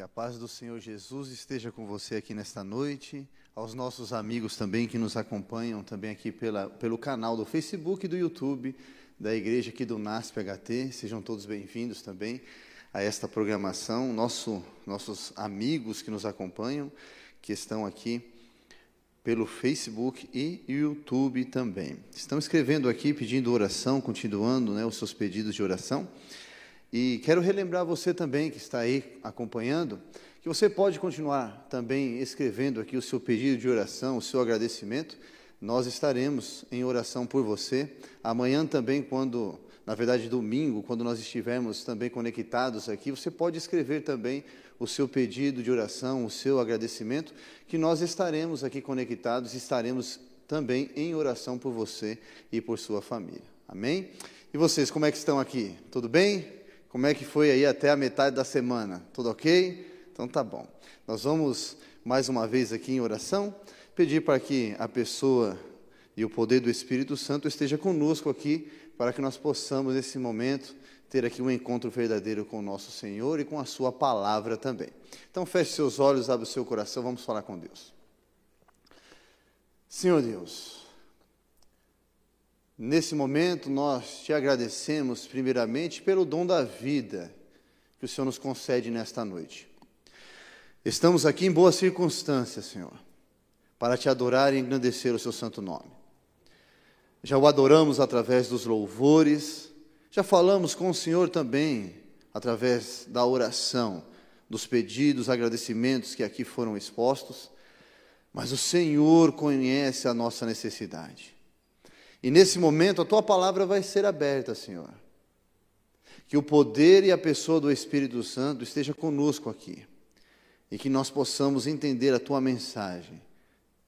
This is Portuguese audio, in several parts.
Que a paz do Senhor Jesus esteja com você aqui nesta noite, aos nossos amigos também que nos acompanham também aqui pela, pelo canal do Facebook e do YouTube da igreja aqui do NASP HT, sejam todos bem-vindos também a esta programação, Nosso, nossos amigos que nos acompanham, que estão aqui pelo Facebook e YouTube também. Estão escrevendo aqui, pedindo oração, continuando né, os seus pedidos de oração. E quero relembrar você também que está aí acompanhando, que você pode continuar também escrevendo aqui o seu pedido de oração, o seu agradecimento. Nós estaremos em oração por você. Amanhã também, quando, na verdade, domingo, quando nós estivermos também conectados aqui, você pode escrever também o seu pedido de oração, o seu agradecimento, que nós estaremos aqui conectados, estaremos também em oração por você e por sua família. Amém? E vocês, como é que estão aqui? Tudo bem? Como é que foi aí até a metade da semana? Tudo ok? Então tá bom. Nós vamos mais uma vez aqui em oração pedir para que a pessoa e o poder do Espírito Santo esteja conosco aqui para que nós possamos nesse momento ter aqui um encontro verdadeiro com o nosso Senhor e com a sua palavra também. Então feche seus olhos, abre o seu coração, vamos falar com Deus. Senhor Deus, Nesse momento, nós te agradecemos, primeiramente, pelo dom da vida que o Senhor nos concede nesta noite. Estamos aqui em boas circunstâncias, Senhor, para te adorar e engrandecer o seu santo nome. Já o adoramos através dos louvores, já falamos com o Senhor também através da oração, dos pedidos, agradecimentos que aqui foram expostos, mas o Senhor conhece a nossa necessidade. E nesse momento a tua palavra vai ser aberta, Senhor. Que o poder e a pessoa do Espírito Santo esteja conosco aqui. E que nós possamos entender a tua mensagem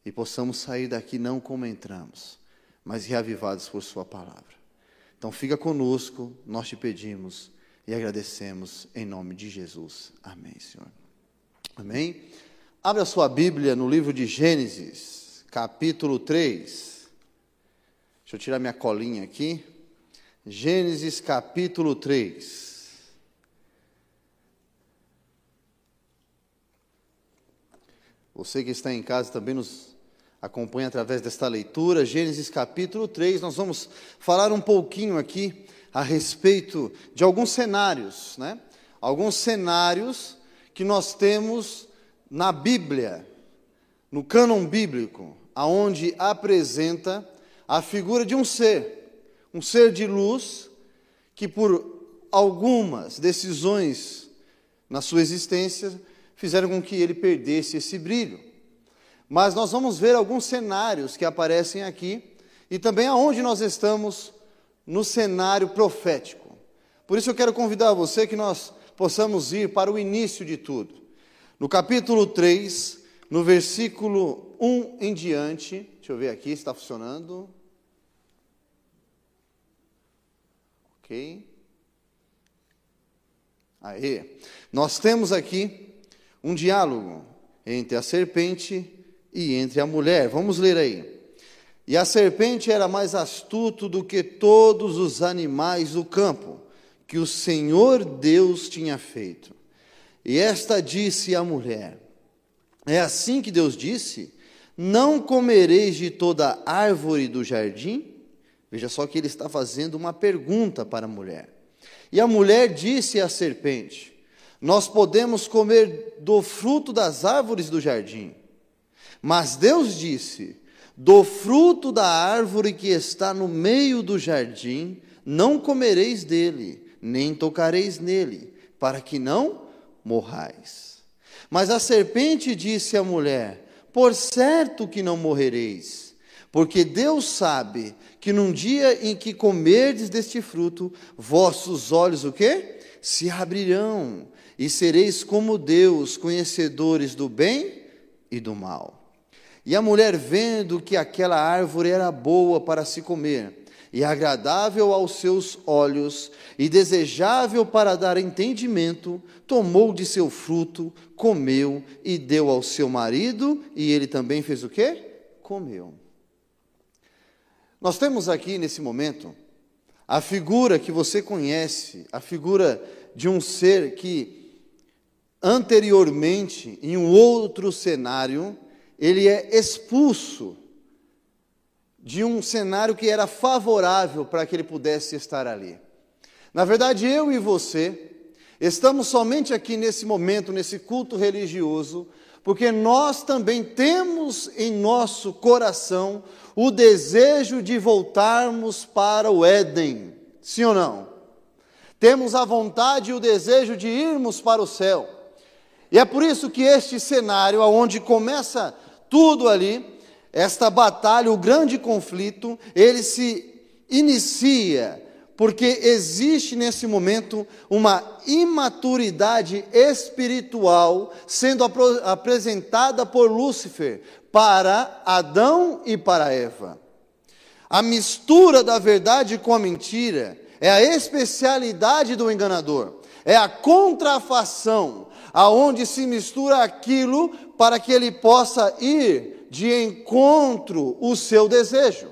e possamos sair daqui não como entramos, mas reavivados por sua palavra. Então fica conosco, nós te pedimos e agradecemos em nome de Jesus. Amém, Senhor. Amém. Abra sua Bíblia no livro de Gênesis, capítulo 3. Deixa eu tirar minha colinha aqui. Gênesis capítulo 3. Você que está em casa também nos acompanha através desta leitura. Gênesis capítulo 3. Nós vamos falar um pouquinho aqui a respeito de alguns cenários, né? Alguns cenários que nós temos na Bíblia, no cânon bíblico, aonde apresenta a figura de um ser, um ser de luz que por algumas decisões na sua existência fizeram com que ele perdesse esse brilho. Mas nós vamos ver alguns cenários que aparecem aqui e também aonde nós estamos no cenário profético. Por isso eu quero convidar você que nós possamos ir para o início de tudo. No capítulo 3, no versículo 1 em diante, deixa eu ver aqui se está funcionando. Ok? Aí, nós temos aqui um diálogo entre a serpente e entre a mulher. Vamos ler aí. E a serpente era mais astuto do que todos os animais do campo que o Senhor Deus tinha feito. E esta disse à mulher: É assim que Deus disse: Não comereis de toda árvore do jardim? Veja só que ele está fazendo uma pergunta para a mulher. E a mulher disse à serpente: Nós podemos comer do fruto das árvores do jardim. Mas Deus disse: Do fruto da árvore que está no meio do jardim, não comereis dele, nem tocareis nele, para que não morrais. Mas a serpente disse à mulher: Por certo que não morrereis porque Deus sabe que num dia em que comerdes deste fruto, vossos olhos o quê? Se abrirão e sereis como Deus, conhecedores do bem e do mal. E a mulher, vendo que aquela árvore era boa para se comer, e agradável aos seus olhos, e desejável para dar entendimento, tomou de seu fruto, comeu e deu ao seu marido, e ele também fez o quê? Comeu. Nós temos aqui nesse momento a figura que você conhece, a figura de um ser que anteriormente, em um outro cenário, ele é expulso de um cenário que era favorável para que ele pudesse estar ali. Na verdade, eu e você estamos somente aqui nesse momento, nesse culto religioso, porque nós também temos em nosso coração o desejo de voltarmos para o Éden, sim ou não? Temos a vontade e o desejo de irmos para o céu. E é por isso que este cenário, onde começa tudo ali, esta batalha, o grande conflito, ele se inicia porque existe nesse momento uma imaturidade espiritual sendo ap apresentada por Lúcifer para Adão e para Eva. A mistura da verdade com a mentira é a especialidade do enganador, é a contrafação, aonde se mistura aquilo para que ele possa ir de encontro o seu desejo.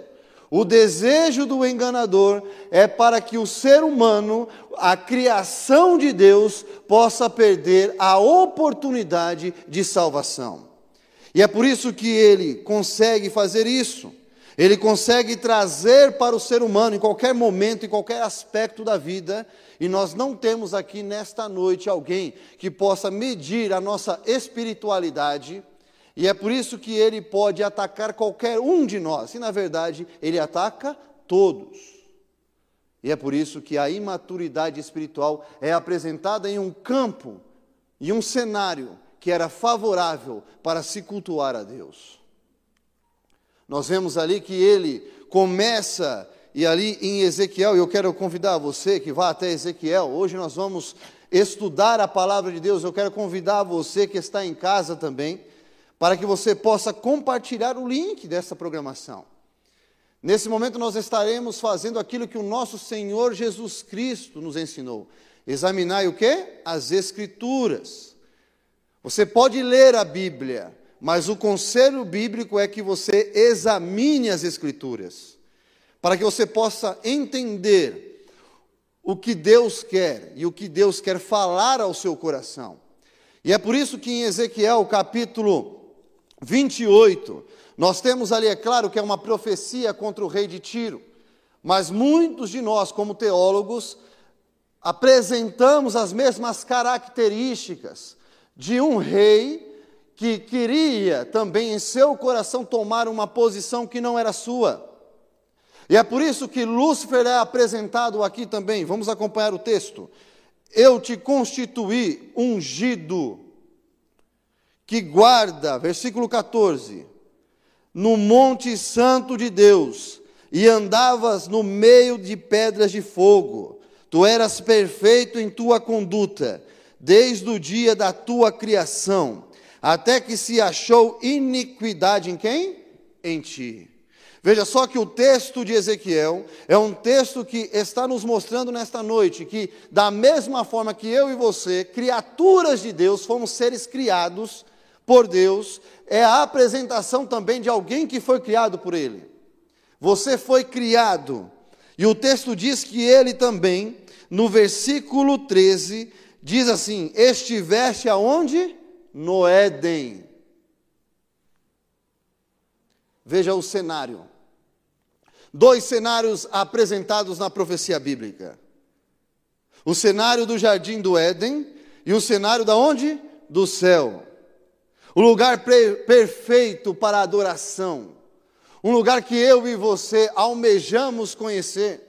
O desejo do enganador é para que o ser humano, a criação de Deus, possa perder a oportunidade de salvação. E é por isso que ele consegue fazer isso. Ele consegue trazer para o ser humano, em qualquer momento, em qualquer aspecto da vida, e nós não temos aqui nesta noite alguém que possa medir a nossa espiritualidade e é por isso que ele pode atacar qualquer um de nós. E na verdade, ele ataca todos. E é por isso que a imaturidade espiritual é apresentada em um campo, em um cenário que era favorável para se cultuar a Deus. Nós vemos ali que ele começa, e ali em Ezequiel, eu quero convidar você que vá até Ezequiel, hoje nós vamos estudar a palavra de Deus, eu quero convidar você que está em casa também, para que você possa compartilhar o link dessa programação. Nesse momento nós estaremos fazendo aquilo que o nosso Senhor Jesus Cristo nos ensinou. Examinar o quê? As escrituras. Você pode ler a Bíblia, mas o conselho bíblico é que você examine as escrituras, para que você possa entender o que Deus quer e o que Deus quer falar ao seu coração. E é por isso que em Ezequiel capítulo 28, nós temos ali, é claro, que é uma profecia contra o rei de Tiro, mas muitos de nós, como teólogos, apresentamos as mesmas características de um rei que queria também em seu coração tomar uma posição que não era sua. E é por isso que Lúcifer é apresentado aqui também. Vamos acompanhar o texto. Eu te constituí ungido que guarda, versículo 14, no monte santo de Deus, e andavas no meio de pedras de fogo. Tu eras perfeito em tua conduta, desde o dia da tua criação, até que se achou iniquidade em quem? Em ti. Veja só que o texto de Ezequiel é um texto que está nos mostrando nesta noite que, da mesma forma que eu e você, criaturas de Deus, fomos seres criados por Deus é a apresentação também de alguém que foi criado por Ele. Você foi criado. E o texto diz que ele também, no versículo 13, diz assim: Estiveste aonde? No Éden. Veja o cenário. Dois cenários apresentados na profecia bíblica. O cenário do jardim do Éden e o cenário da onde? Do céu o lugar perfeito para a adoração, um lugar que eu e você almejamos conhecer,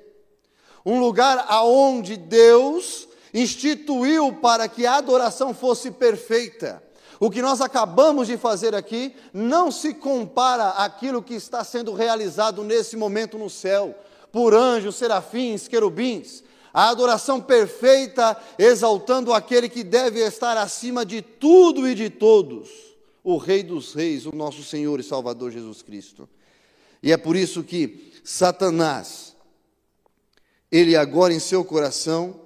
um lugar aonde Deus instituiu para que a adoração fosse perfeita. O que nós acabamos de fazer aqui não se compara àquilo que está sendo realizado nesse momento no céu, por anjos, serafins, querubins. A adoração perfeita, exaltando aquele que deve estar acima de tudo e de todos o Rei dos Reis, o nosso Senhor e Salvador Jesus Cristo. E é por isso que Satanás, ele agora em seu coração,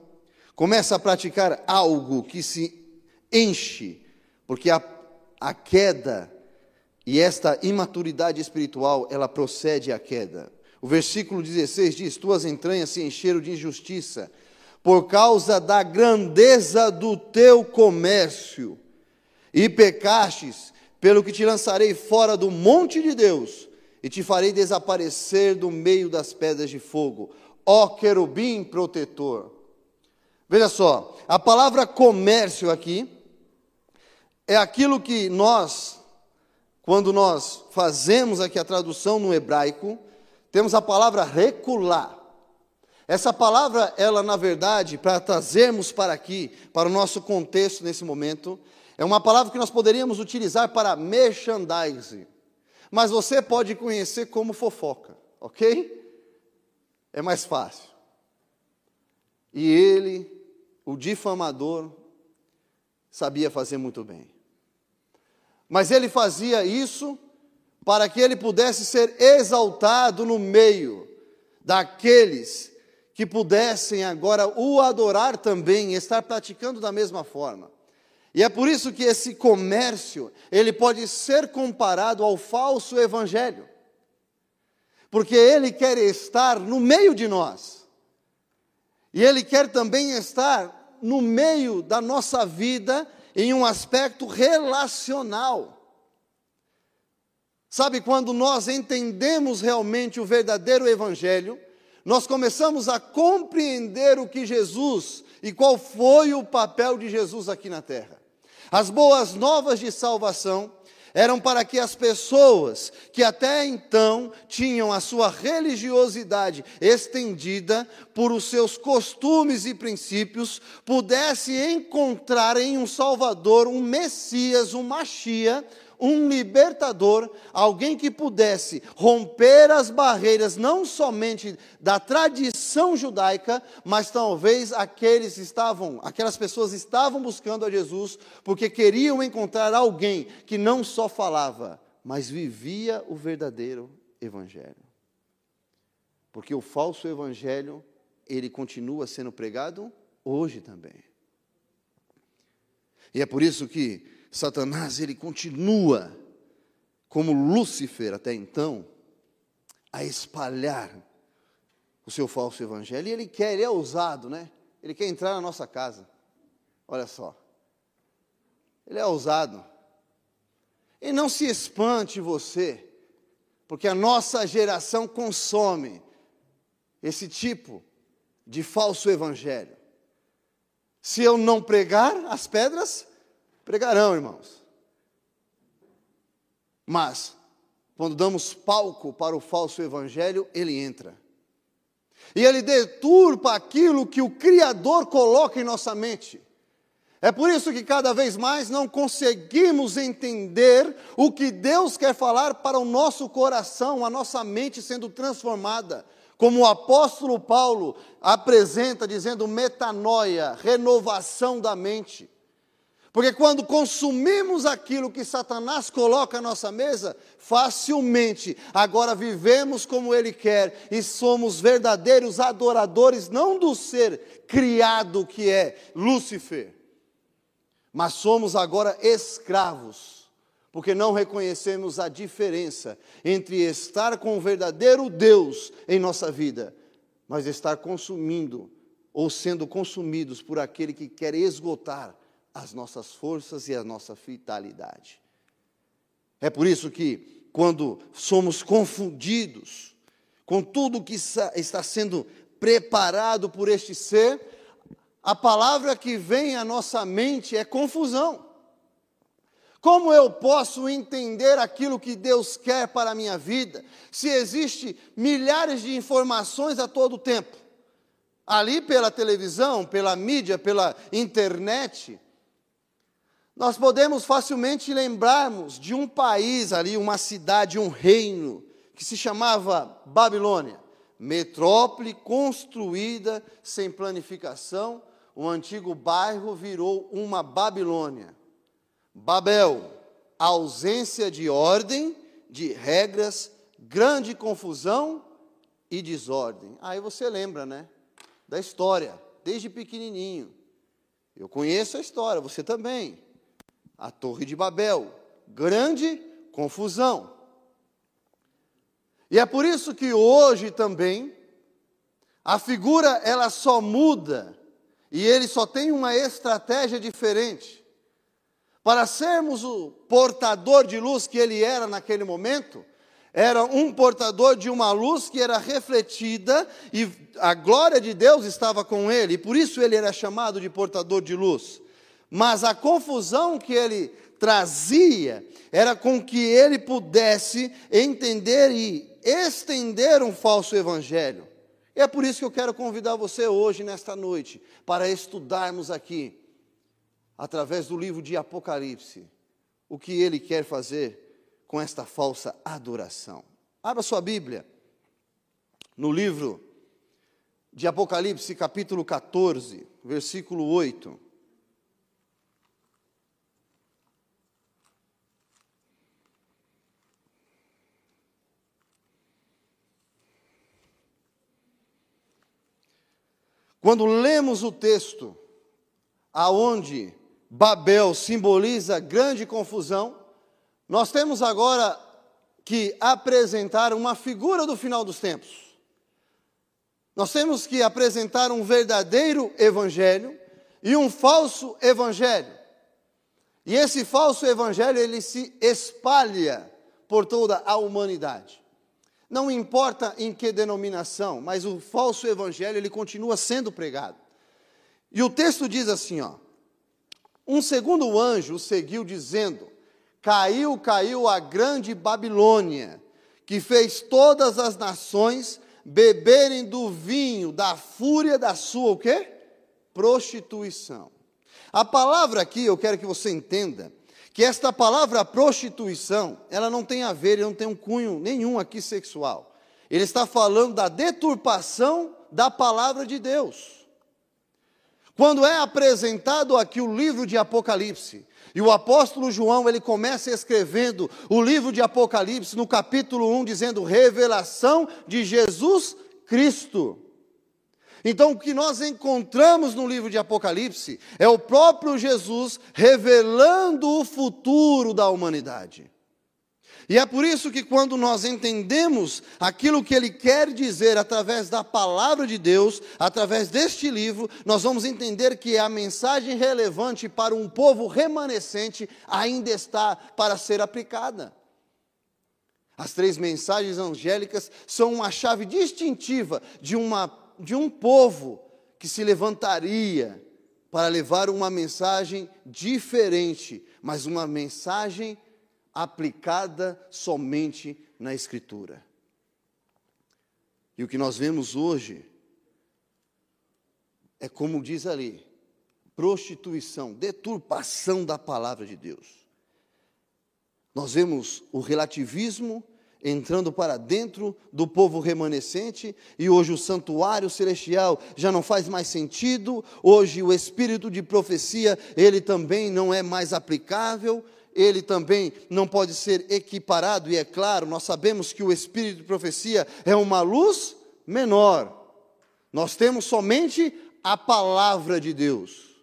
começa a praticar algo que se enche, porque a, a queda e esta imaturidade espiritual, ela procede à queda. O versículo 16 diz: Tuas entranhas se encheram de injustiça, por causa da grandeza do teu comércio, e pecastes, pelo que te lançarei fora do monte de Deus, e te farei desaparecer do meio das pedras de fogo, ó querubim protetor. Veja só, a palavra comércio aqui é aquilo que nós, quando nós fazemos aqui a tradução no hebraico, temos a palavra recular. Essa palavra, ela na verdade, para trazermos para aqui, para o nosso contexto nesse momento, é uma palavra que nós poderíamos utilizar para merchandising. Mas você pode conhecer como fofoca, ok? É mais fácil. E ele, o difamador, sabia fazer muito bem. Mas ele fazia isso para que ele pudesse ser exaltado no meio daqueles que pudessem agora o adorar também, estar praticando da mesma forma. E é por isso que esse comércio, ele pode ser comparado ao falso evangelho. Porque ele quer estar no meio de nós. E ele quer também estar no meio da nossa vida em um aspecto relacional. Sabe, quando nós entendemos realmente o verdadeiro Evangelho, nós começamos a compreender o que Jesus e qual foi o papel de Jesus aqui na terra. As boas novas de salvação eram para que as pessoas que até então tinham a sua religiosidade estendida por os seus costumes e princípios, pudessem encontrar em um Salvador, um Messias, um Machia, um libertador, alguém que pudesse romper as barreiras não somente da tradição judaica, mas talvez aqueles estavam, aquelas pessoas estavam buscando a Jesus porque queriam encontrar alguém que não só falava, mas vivia o verdadeiro evangelho. Porque o falso evangelho, ele continua sendo pregado hoje também. E é por isso que Satanás ele continua como Lúcifer até então a espalhar o seu falso evangelho. E ele quer, ele é ousado, né? Ele quer entrar na nossa casa. Olha só. Ele é ousado. E não se espante você, porque a nossa geração consome esse tipo de falso evangelho. Se eu não pregar, as pedras Pregarão, irmãos. Mas, quando damos palco para o falso evangelho, ele entra. E ele deturpa aquilo que o Criador coloca em nossa mente. É por isso que cada vez mais não conseguimos entender o que Deus quer falar para o nosso coração, a nossa mente sendo transformada. Como o apóstolo Paulo apresenta, dizendo metanoia, renovação da mente. Porque quando consumimos aquilo que Satanás coloca à nossa mesa, facilmente agora vivemos como ele quer e somos verdadeiros adoradores não do ser criado que é Lúcifer, mas somos agora escravos, porque não reconhecemos a diferença entre estar com o verdadeiro Deus em nossa vida, mas estar consumindo ou sendo consumidos por aquele que quer esgotar as nossas forças e a nossa vitalidade. É por isso que, quando somos confundidos com tudo que está sendo preparado por este ser, a palavra que vem à nossa mente é confusão. Como eu posso entender aquilo que Deus quer para a minha vida, se existe milhares de informações a todo tempo? Ali pela televisão, pela mídia, pela internet, nós podemos facilmente lembrarmos de um país ali, uma cidade, um reino, que se chamava Babilônia. Metrópole construída sem planificação, o antigo bairro virou uma Babilônia. Babel, ausência de ordem, de regras, grande confusão e desordem. Aí você lembra, né? Da história, desde pequenininho. Eu conheço a história, você também a Torre de Babel. Grande confusão. E é por isso que hoje também a figura ela só muda e ele só tem uma estratégia diferente. Para sermos o portador de luz que ele era naquele momento, era um portador de uma luz que era refletida e a glória de Deus estava com ele, e por isso ele era chamado de portador de luz. Mas a confusão que ele trazia era com que ele pudesse entender e estender um falso evangelho. E é por isso que eu quero convidar você hoje, nesta noite, para estudarmos aqui, através do livro de Apocalipse, o que ele quer fazer com esta falsa adoração. Abra sua Bíblia, no livro de Apocalipse, capítulo 14, versículo 8. Quando lemos o texto aonde Babel simboliza grande confusão, nós temos agora que apresentar uma figura do final dos tempos. Nós temos que apresentar um verdadeiro evangelho e um falso evangelho. E esse falso evangelho ele se espalha por toda a humanidade. Não importa em que denominação, mas o falso evangelho ele continua sendo pregado. E o texto diz assim, ó: Um segundo anjo seguiu dizendo: Caiu, caiu a grande Babilônia, que fez todas as nações beberem do vinho da fúria da sua o quê? Prostituição. A palavra aqui, eu quero que você entenda, que esta palavra prostituição, ela não tem a ver, não tem um cunho nenhum aqui sexual. Ele está falando da deturpação da palavra de Deus. Quando é apresentado aqui o livro de Apocalipse, e o apóstolo João, ele começa escrevendo o livro de Apocalipse no capítulo 1, dizendo revelação de Jesus Cristo. Então, o que nós encontramos no livro de Apocalipse é o próprio Jesus revelando o futuro da humanidade. E é por isso que, quando nós entendemos aquilo que ele quer dizer através da palavra de Deus, através deste livro, nós vamos entender que a mensagem relevante para um povo remanescente ainda está para ser aplicada. As três mensagens angélicas são uma chave distintiva de uma de um povo que se levantaria para levar uma mensagem diferente, mas uma mensagem aplicada somente na Escritura. E o que nós vemos hoje é como diz ali, prostituição, deturpação da palavra de Deus. Nós vemos o relativismo entrando para dentro do povo remanescente, e hoje o santuário celestial já não faz mais sentido, hoje o espírito de profecia, ele também não é mais aplicável, ele também não pode ser equiparado, e é claro, nós sabemos que o espírito de profecia é uma luz menor. Nós temos somente a palavra de Deus.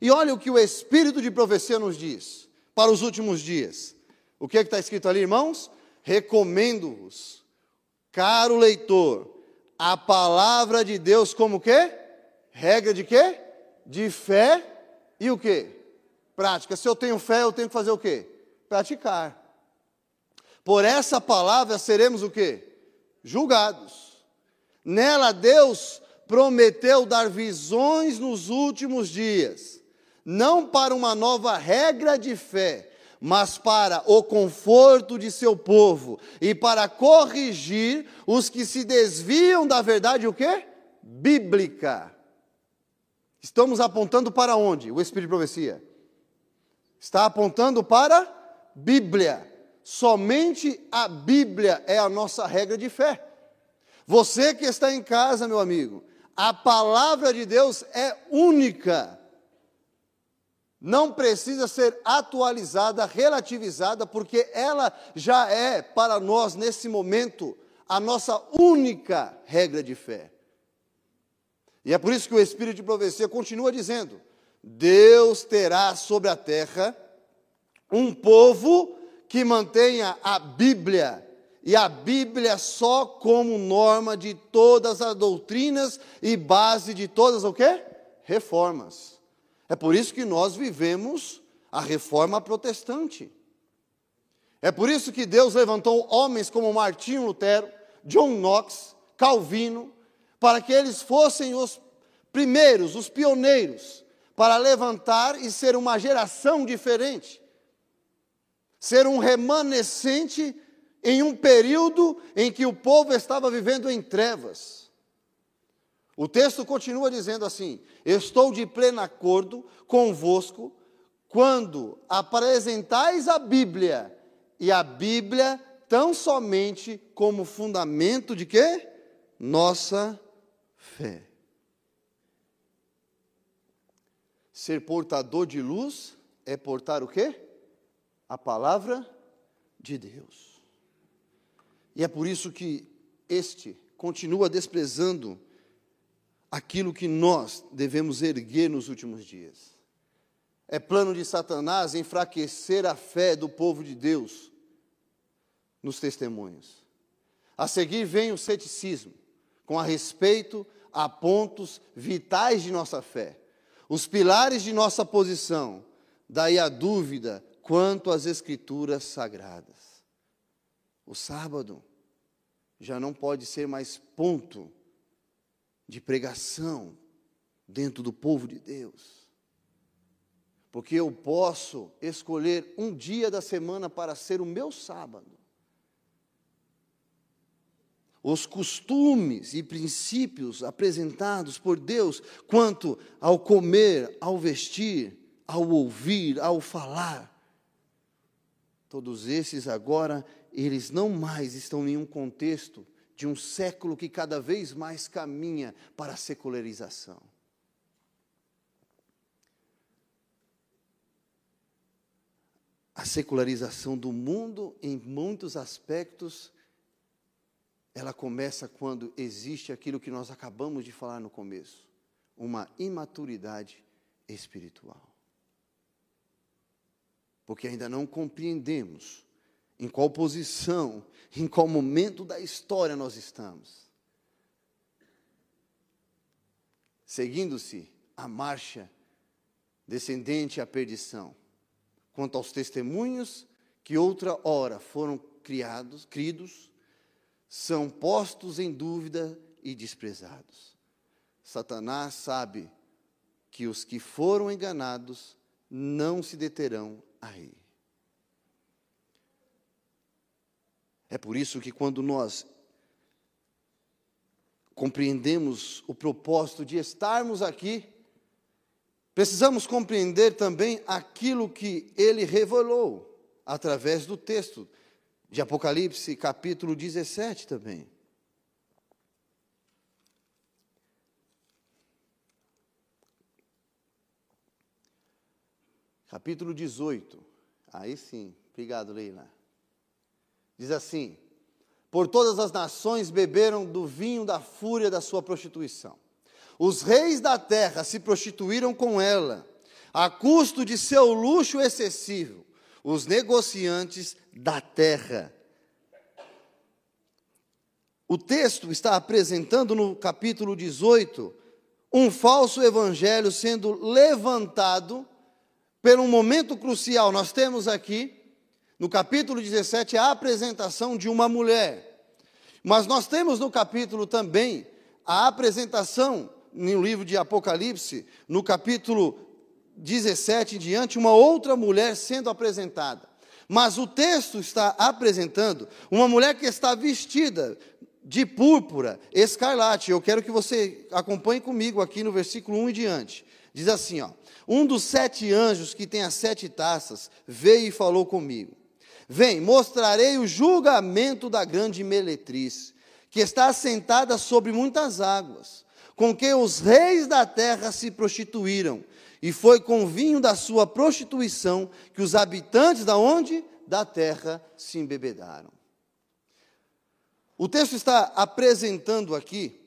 E olha o que o espírito de profecia nos diz para os últimos dias. O que é está escrito ali, irmãos? Recomendo-vos, caro leitor, a palavra de Deus como quê? Regra de quê? De fé e o quê? Prática. Se eu tenho fé, eu tenho que fazer o quê? Praticar. Por essa palavra seremos o quê? Julgados. Nela Deus prometeu dar visões nos últimos dias, não para uma nova regra de fé, mas para o conforto de seu povo e para corrigir os que se desviam da verdade o quê? Bíblica. Estamos apontando para onde? O Espírito de Profecia. Está apontando para Bíblia. Somente a Bíblia é a nossa regra de fé. Você que está em casa, meu amigo, a palavra de Deus é única não precisa ser atualizada, relativizada, porque ela já é para nós, nesse momento, a nossa única regra de fé. E é por isso que o Espírito de profecia continua dizendo: Deus terá sobre a terra um povo que mantenha a Bíblia e a Bíblia só como norma de todas as doutrinas e base de todas o quê? Reformas. É por isso que nós vivemos a reforma protestante. É por isso que Deus levantou homens como Martinho Lutero, John Knox, Calvino, para que eles fossem os primeiros, os pioneiros, para levantar e ser uma geração diferente, ser um remanescente em um período em que o povo estava vivendo em trevas. O texto continua dizendo assim: Estou de pleno acordo convosco quando apresentais a Bíblia, e a Bíblia tão somente como fundamento de quê? Nossa fé. Ser portador de luz é portar o quê? A palavra de Deus. E é por isso que este continua desprezando aquilo que nós devemos erguer nos últimos dias. É plano de Satanás enfraquecer a fé do povo de Deus nos testemunhos. A seguir vem o ceticismo, com a respeito a pontos vitais de nossa fé, os pilares de nossa posição, daí a dúvida quanto às escrituras sagradas. O sábado já não pode ser mais ponto de pregação dentro do povo de Deus. Porque eu posso escolher um dia da semana para ser o meu sábado. Os costumes e princípios apresentados por Deus quanto ao comer, ao vestir, ao ouvir, ao falar, todos esses agora eles não mais estão em um contexto de um século que cada vez mais caminha para a secularização. A secularização do mundo, em muitos aspectos, ela começa quando existe aquilo que nós acabamos de falar no começo: uma imaturidade espiritual. Porque ainda não compreendemos em qual posição, em qual momento da história nós estamos. Seguindo-se a marcha descendente à perdição, quanto aos testemunhos que outra hora foram criados, cridos, são postos em dúvida e desprezados. Satanás sabe que os que foram enganados não se deterão aí. É por isso que quando nós compreendemos o propósito de estarmos aqui, precisamos compreender também aquilo que ele revelou através do texto de Apocalipse, capítulo 17 também. Capítulo 18. Aí sim. Obrigado, Leila. Diz assim: Por todas as nações beberam do vinho da fúria da sua prostituição. Os reis da terra se prostituíram com ela, a custo de seu luxo excessivo. Os negociantes da terra. O texto está apresentando no capítulo 18 um falso evangelho sendo levantado por um momento crucial. Nós temos aqui no capítulo 17, a apresentação de uma mulher. Mas nós temos no capítulo também a apresentação, no livro de Apocalipse, no capítulo 17 em diante, uma outra mulher sendo apresentada. Mas o texto está apresentando uma mulher que está vestida de púrpura, escarlate. Eu quero que você acompanhe comigo aqui no versículo 1 e diante. Diz assim, ó: Um dos sete anjos que tem as sete taças veio e falou comigo. Vem, mostrarei o julgamento da grande meletriz, que está assentada sobre muitas águas, com que os reis da terra se prostituíram, e foi com o vinho da sua prostituição que os habitantes da onde? Da terra se embebedaram. O texto está apresentando aqui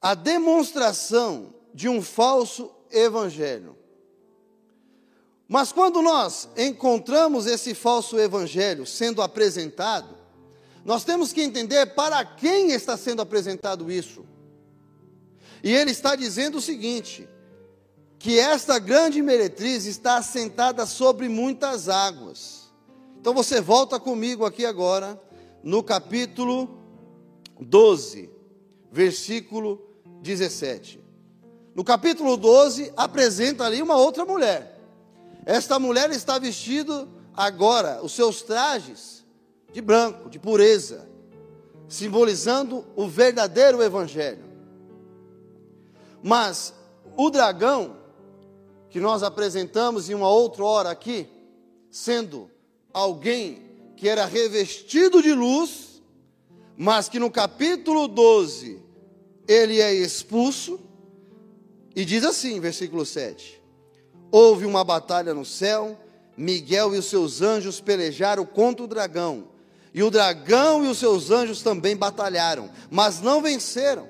a demonstração de um falso evangelho. Mas quando nós encontramos esse falso evangelho sendo apresentado, Nós temos que entender para quem está sendo apresentado isso. E ele está dizendo o seguinte: que esta grande meretriz está assentada sobre muitas águas. Então você volta comigo aqui agora, no capítulo 12, versículo 17. No capítulo 12, apresenta ali uma outra mulher. Esta mulher está vestida agora, os seus trajes de branco, de pureza, simbolizando o verdadeiro evangelho. Mas o dragão, que nós apresentamos em uma outra hora aqui, sendo alguém que era revestido de luz, mas que no capítulo 12 ele é expulso, e diz assim, versículo 7: Houve uma batalha no céu, Miguel e os seus anjos pelejaram contra o dragão, e o dragão e os seus anjos também batalharam, mas não venceram,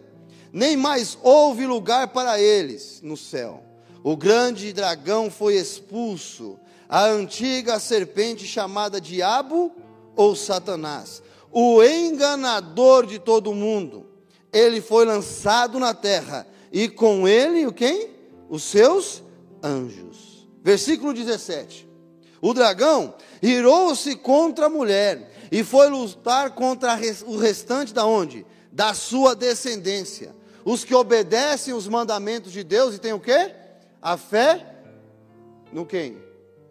nem mais houve lugar para eles no céu. O grande dragão foi expulso, a antiga serpente chamada Diabo ou Satanás, o enganador de todo mundo. Ele foi lançado na terra e com ele o quem? Os seus anjos. Versículo 17. O dragão irou-se contra a mulher e foi lutar contra o restante da onde? Da sua descendência. Os que obedecem os mandamentos de Deus e têm o quê? A fé no quem?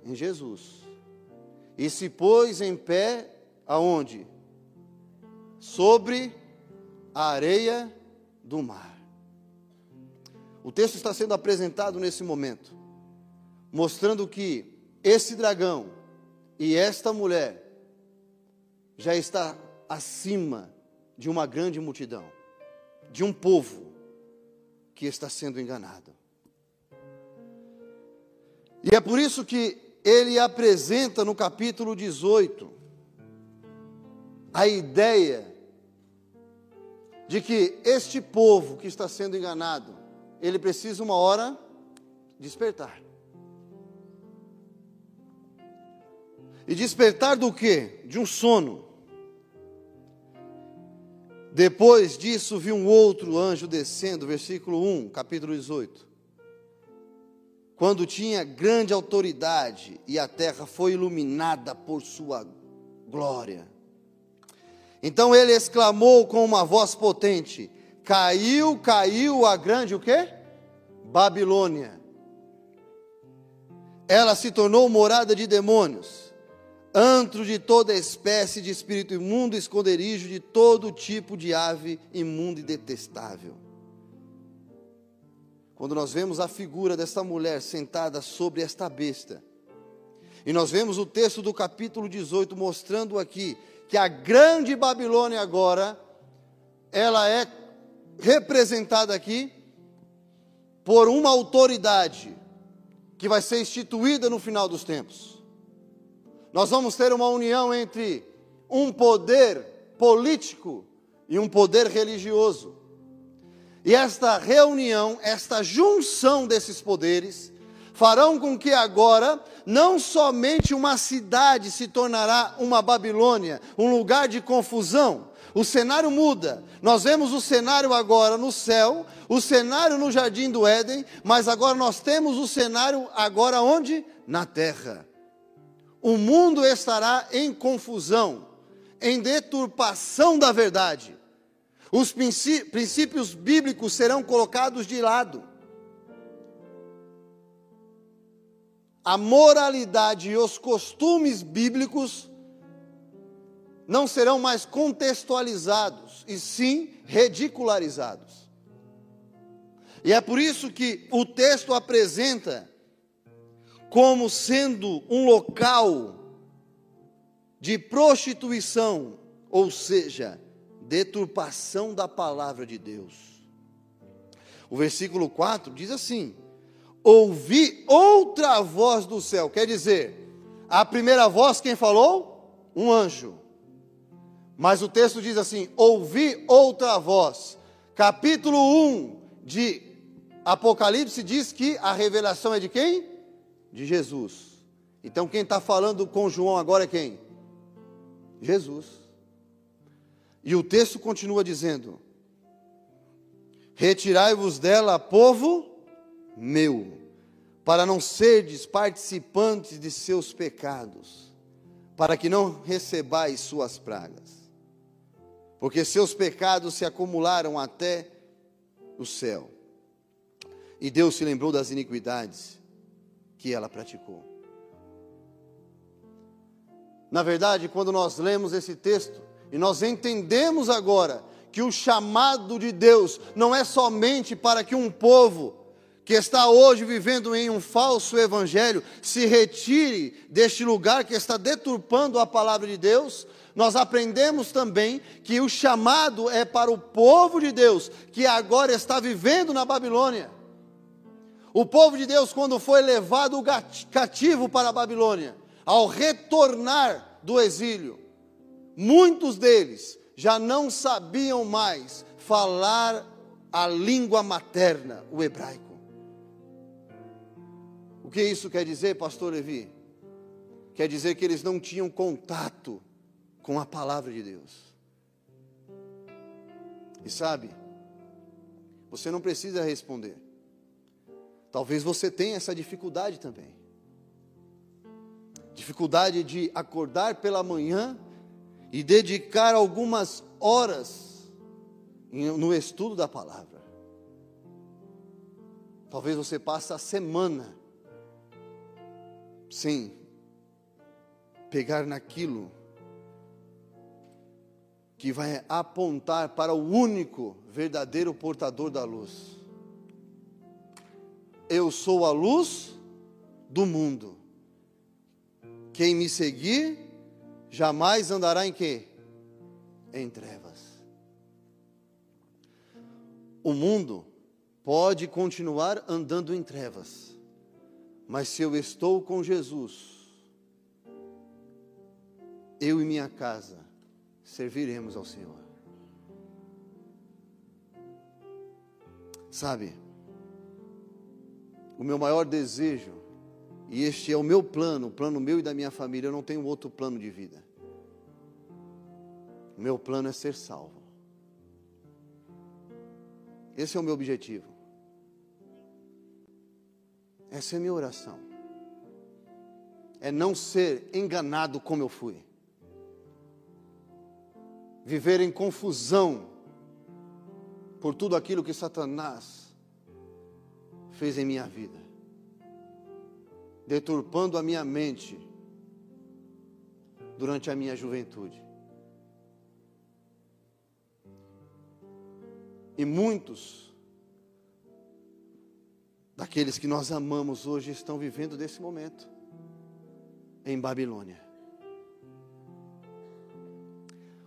Em Jesus. E se pôs em pé aonde? Sobre a areia do mar. O texto está sendo apresentado nesse momento, mostrando que esse dragão e esta mulher já está acima de uma grande multidão, de um povo que está sendo enganado. E é por isso que ele apresenta no capítulo 18 a ideia de que este povo que está sendo enganado ele precisa uma hora despertar. E despertar do quê? De um sono. Depois disso, viu um outro anjo descendo, versículo 1, capítulo 18. Quando tinha grande autoridade e a terra foi iluminada por sua glória. Então ele exclamou com uma voz potente: Caiu, caiu a grande o quê? Babilônia. Ela se tornou morada de demônios, antro de toda espécie de espírito imundo, esconderijo de todo tipo de ave imunda e detestável. Quando nós vemos a figura desta mulher sentada sobre esta besta, e nós vemos o texto do capítulo 18 mostrando aqui que a grande Babilônia agora, ela é representada aqui por uma autoridade que vai ser instituída no final dos tempos. Nós vamos ter uma união entre um poder político e um poder religioso. E esta reunião, esta junção desses poderes, farão com que agora não somente uma cidade se tornará uma Babilônia, um lugar de confusão, o cenário muda. Nós vemos o cenário agora no céu, o cenário no jardim do Éden, mas agora nós temos o cenário agora onde? Na terra. O mundo estará em confusão, em deturpação da verdade. Os princípios bíblicos serão colocados de lado. A moralidade e os costumes bíblicos não serão mais contextualizados, e sim ridicularizados. E é por isso que o texto apresenta como sendo um local de prostituição, ou seja, deturpação da palavra de Deus. O versículo 4 diz assim: Ouvi outra voz do céu, quer dizer, a primeira voz quem falou? Um anjo. Mas o texto diz assim: ouvi outra voz. Capítulo 1 de Apocalipse diz que a revelação é de quem? De Jesus. Então quem está falando com João agora é quem? Jesus. E o texto continua dizendo: Retirai-vos dela, povo meu, para não serdes participantes de seus pecados, para que não recebais suas pragas. Porque seus pecados se acumularam até o céu. E Deus se lembrou das iniquidades que ela praticou. Na verdade, quando nós lemos esse texto e nós entendemos agora que o chamado de Deus não é somente para que um povo que está hoje vivendo em um falso evangelho se retire deste lugar que está deturpando a palavra de Deus, nós aprendemos também que o chamado é para o povo de Deus que agora está vivendo na Babilônia. O povo de Deus, quando foi levado cativo para a Babilônia, ao retornar do exílio, muitos deles já não sabiam mais falar a língua materna, o hebraico. O que isso quer dizer, pastor Levi? Quer dizer que eles não tinham contato com a palavra de Deus. E sabe, você não precisa responder. Talvez você tenha essa dificuldade também. Dificuldade de acordar pela manhã e dedicar algumas horas no estudo da palavra. Talvez você passe a semana sem pegar naquilo que vai apontar para o único verdadeiro portador da luz. Eu sou a luz do mundo. Quem me seguir jamais andará em quê? Em trevas. O mundo pode continuar andando em trevas, mas se eu estou com Jesus, eu e minha casa serviremos ao Senhor. Sabe, o meu maior desejo e este é o meu plano, o plano meu e da minha família. Eu não tenho outro plano de vida. O meu plano é ser salvo. Esse é o meu objetivo. Essa é a minha oração. É não ser enganado como eu fui. Viver em confusão por tudo aquilo que Satanás fez em minha vida deturpando a minha mente durante a minha juventude. E muitos daqueles que nós amamos hoje estão vivendo desse momento em Babilônia.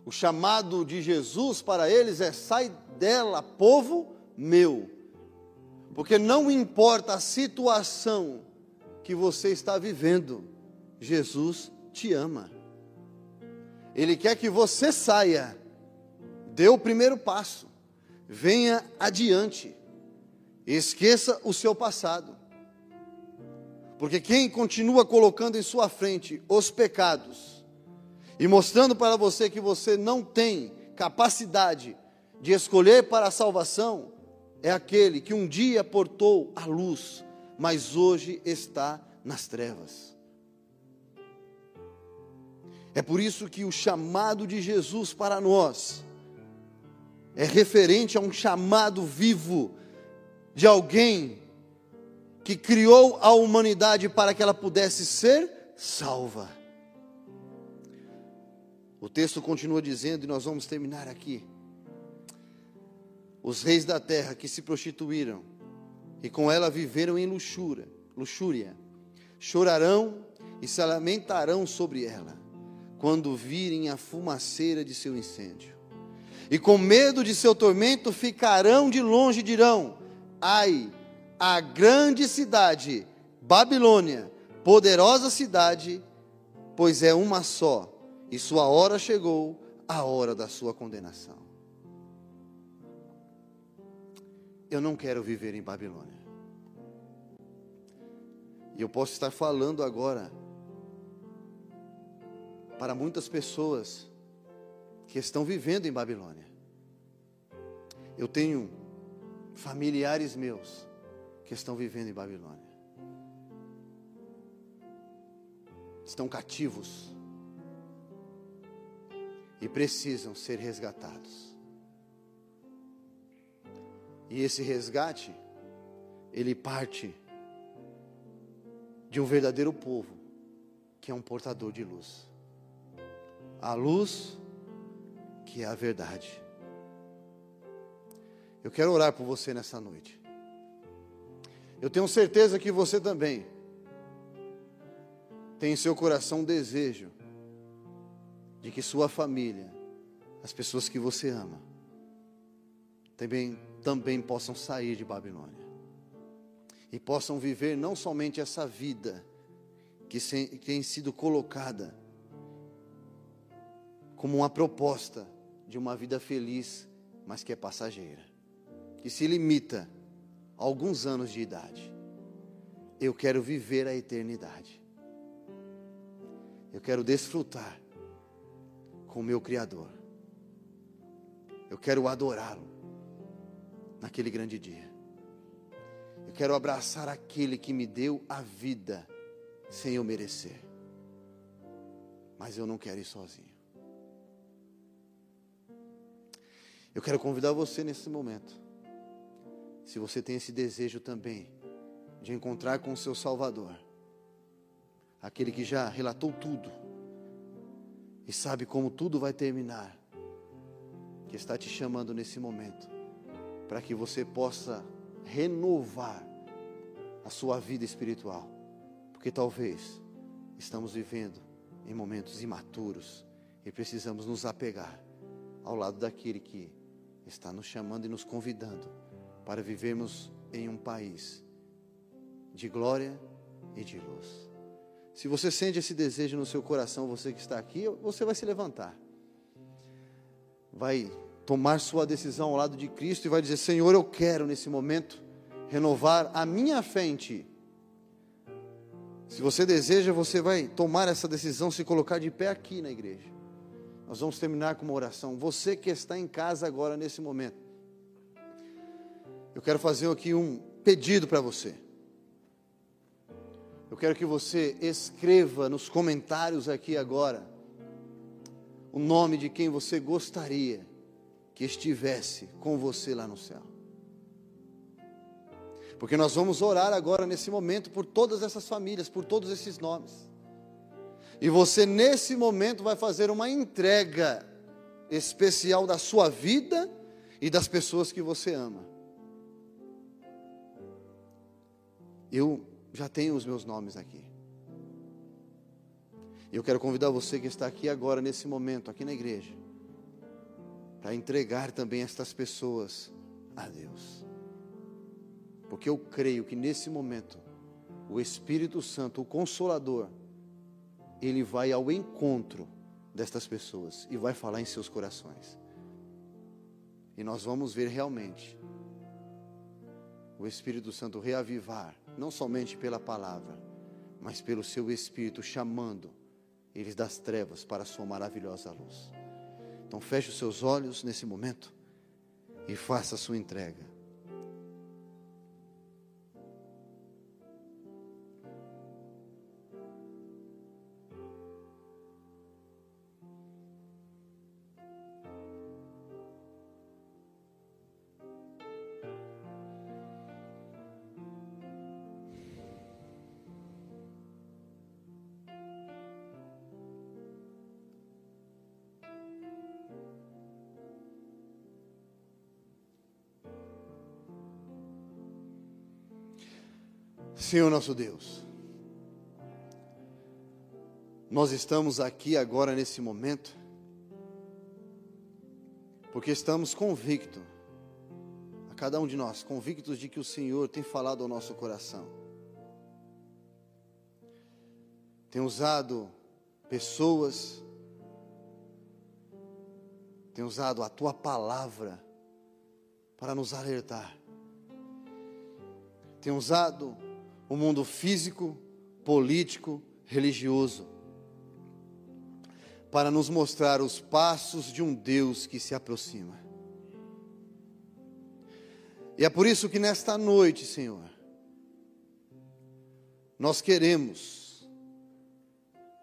O chamado de Jesus para eles é: sai dela, povo meu. Porque não importa a situação que você está vivendo. Jesus te ama. Ele quer que você saia, dê o primeiro passo, venha adiante, esqueça o seu passado. Porque quem continua colocando em sua frente os pecados e mostrando para você que você não tem capacidade de escolher para a salvação, é aquele que um dia portou a luz mas hoje está nas trevas. É por isso que o chamado de Jesus para nós é referente a um chamado vivo de alguém que criou a humanidade para que ela pudesse ser salva. O texto continua dizendo, e nós vamos terminar aqui. Os reis da terra que se prostituíram, e com ela viveram em luxúria, luxúria. Chorarão e se lamentarão sobre ela, quando virem a fumaceira de seu incêndio. E com medo de seu tormento ficarão de longe e dirão: Ai, a grande cidade, Babilônia, poderosa cidade, pois é uma só, e sua hora chegou, a hora da sua condenação. Eu não quero viver em Babilônia. E eu posso estar falando agora para muitas pessoas que estão vivendo em Babilônia. Eu tenho familiares meus que estão vivendo em Babilônia. Estão cativos e precisam ser resgatados. E esse resgate, ele parte de um verdadeiro povo, que é um portador de luz. A luz que é a verdade. Eu quero orar por você nessa noite. Eu tenho certeza que você também tem em seu coração um desejo de que sua família, as pessoas que você ama, também, também possam sair de Babilônia e possam viver não somente essa vida que, se, que tem sido colocada como uma proposta de uma vida feliz, mas que é passageira, que se limita a alguns anos de idade. Eu quero viver a eternidade. Eu quero desfrutar com o meu Criador. Eu quero adorá-lo naquele grande dia. Eu quero abraçar aquele que me deu a vida sem eu merecer. Mas eu não quero ir sozinho. Eu quero convidar você nesse momento. Se você tem esse desejo também de encontrar com o seu Salvador, aquele que já relatou tudo e sabe como tudo vai terminar, que está te chamando nesse momento, para que você possa renovar a sua vida espiritual, porque talvez estamos vivendo em momentos imaturos e precisamos nos apegar ao lado daquele que está nos chamando e nos convidando para vivermos em um país de glória e de luz. Se você sente esse desejo no seu coração, você que está aqui, você vai se levantar. Vai tomar sua decisão ao lado de Cristo e vai dizer: Senhor, eu quero nesse momento renovar a minha fé em Ti. Se você deseja, você vai tomar essa decisão, se colocar de pé aqui na igreja. Nós vamos terminar com uma oração. Você que está em casa agora, nesse momento, eu quero fazer aqui um pedido para você. Eu quero que você escreva nos comentários aqui agora o nome de quem você gostaria que estivesse com você lá no céu. Porque nós vamos orar agora nesse momento por todas essas famílias, por todos esses nomes. E você, nesse momento, vai fazer uma entrega especial da sua vida e das pessoas que você ama. Eu já tenho os meus nomes aqui. Eu quero convidar você que está aqui agora, nesse momento, aqui na igreja, para entregar também estas pessoas a Deus. Porque eu creio que nesse momento, o Espírito Santo, o Consolador, ele vai ao encontro destas pessoas e vai falar em seus corações. E nós vamos ver realmente o Espírito Santo reavivar, não somente pela palavra, mas pelo seu Espírito chamando eles das trevas para a sua maravilhosa luz. Então feche os seus olhos nesse momento e faça a sua entrega. Senhor nosso Deus, nós estamos aqui agora nesse momento, porque estamos convictos, a cada um de nós, convictos de que o Senhor tem falado ao nosso coração, tem usado pessoas, tem usado a tua palavra para nos alertar, tem usado o mundo físico, político, religioso, para nos mostrar os passos de um Deus que se aproxima. E é por isso que nesta noite, Senhor, nós queremos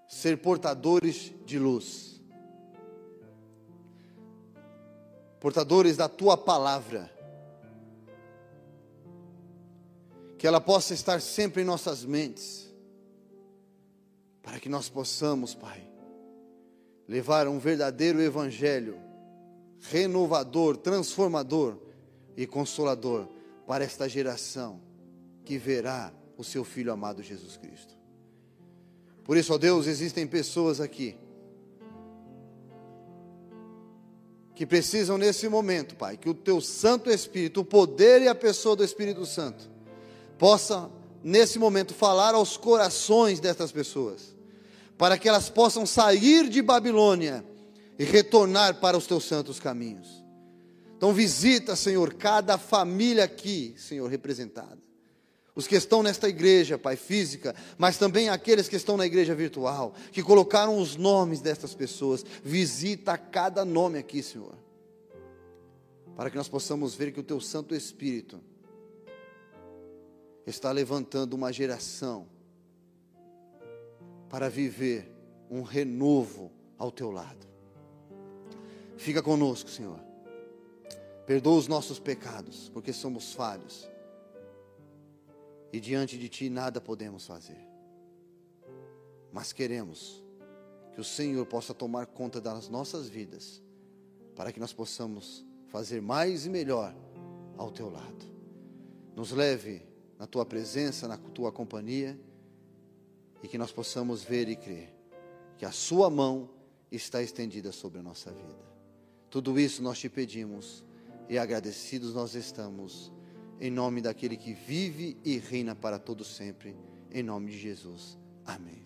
ser portadores de luz, portadores da tua palavra, que ela possa estar sempre em nossas mentes, para que nós possamos, Pai, levar um verdadeiro evangelho renovador, transformador e consolador para esta geração que verá o seu filho amado Jesus Cristo. Por isso, ó Deus, existem pessoas aqui que precisam nesse momento, Pai, que o teu Santo Espírito, o poder e a pessoa do Espírito Santo, possa nesse momento falar aos corações destas pessoas, para que elas possam sair de Babilônia e retornar para os teus santos caminhos. Então visita, Senhor, cada família aqui, Senhor, representada. Os que estão nesta igreja, Pai, física, mas também aqueles que estão na igreja virtual, que colocaram os nomes destas pessoas. Visita cada nome aqui, Senhor. Para que nós possamos ver que o Teu Santo Espírito está levantando uma geração para viver um renovo ao Teu lado. Fica conosco, Senhor. Perdoa os nossos pecados, porque somos falhos e diante de Ti nada podemos fazer. Mas queremos que o Senhor possa tomar conta das nossas vidas, para que nós possamos fazer mais e melhor ao Teu lado. Nos leve na Tua presença, na Tua companhia, e que nós possamos ver e crer que a Sua mão está estendida sobre a nossa vida. Tudo isso nós te pedimos e agradecidos nós estamos em nome daquele que vive e reina para todo sempre, em nome de Jesus. Amém.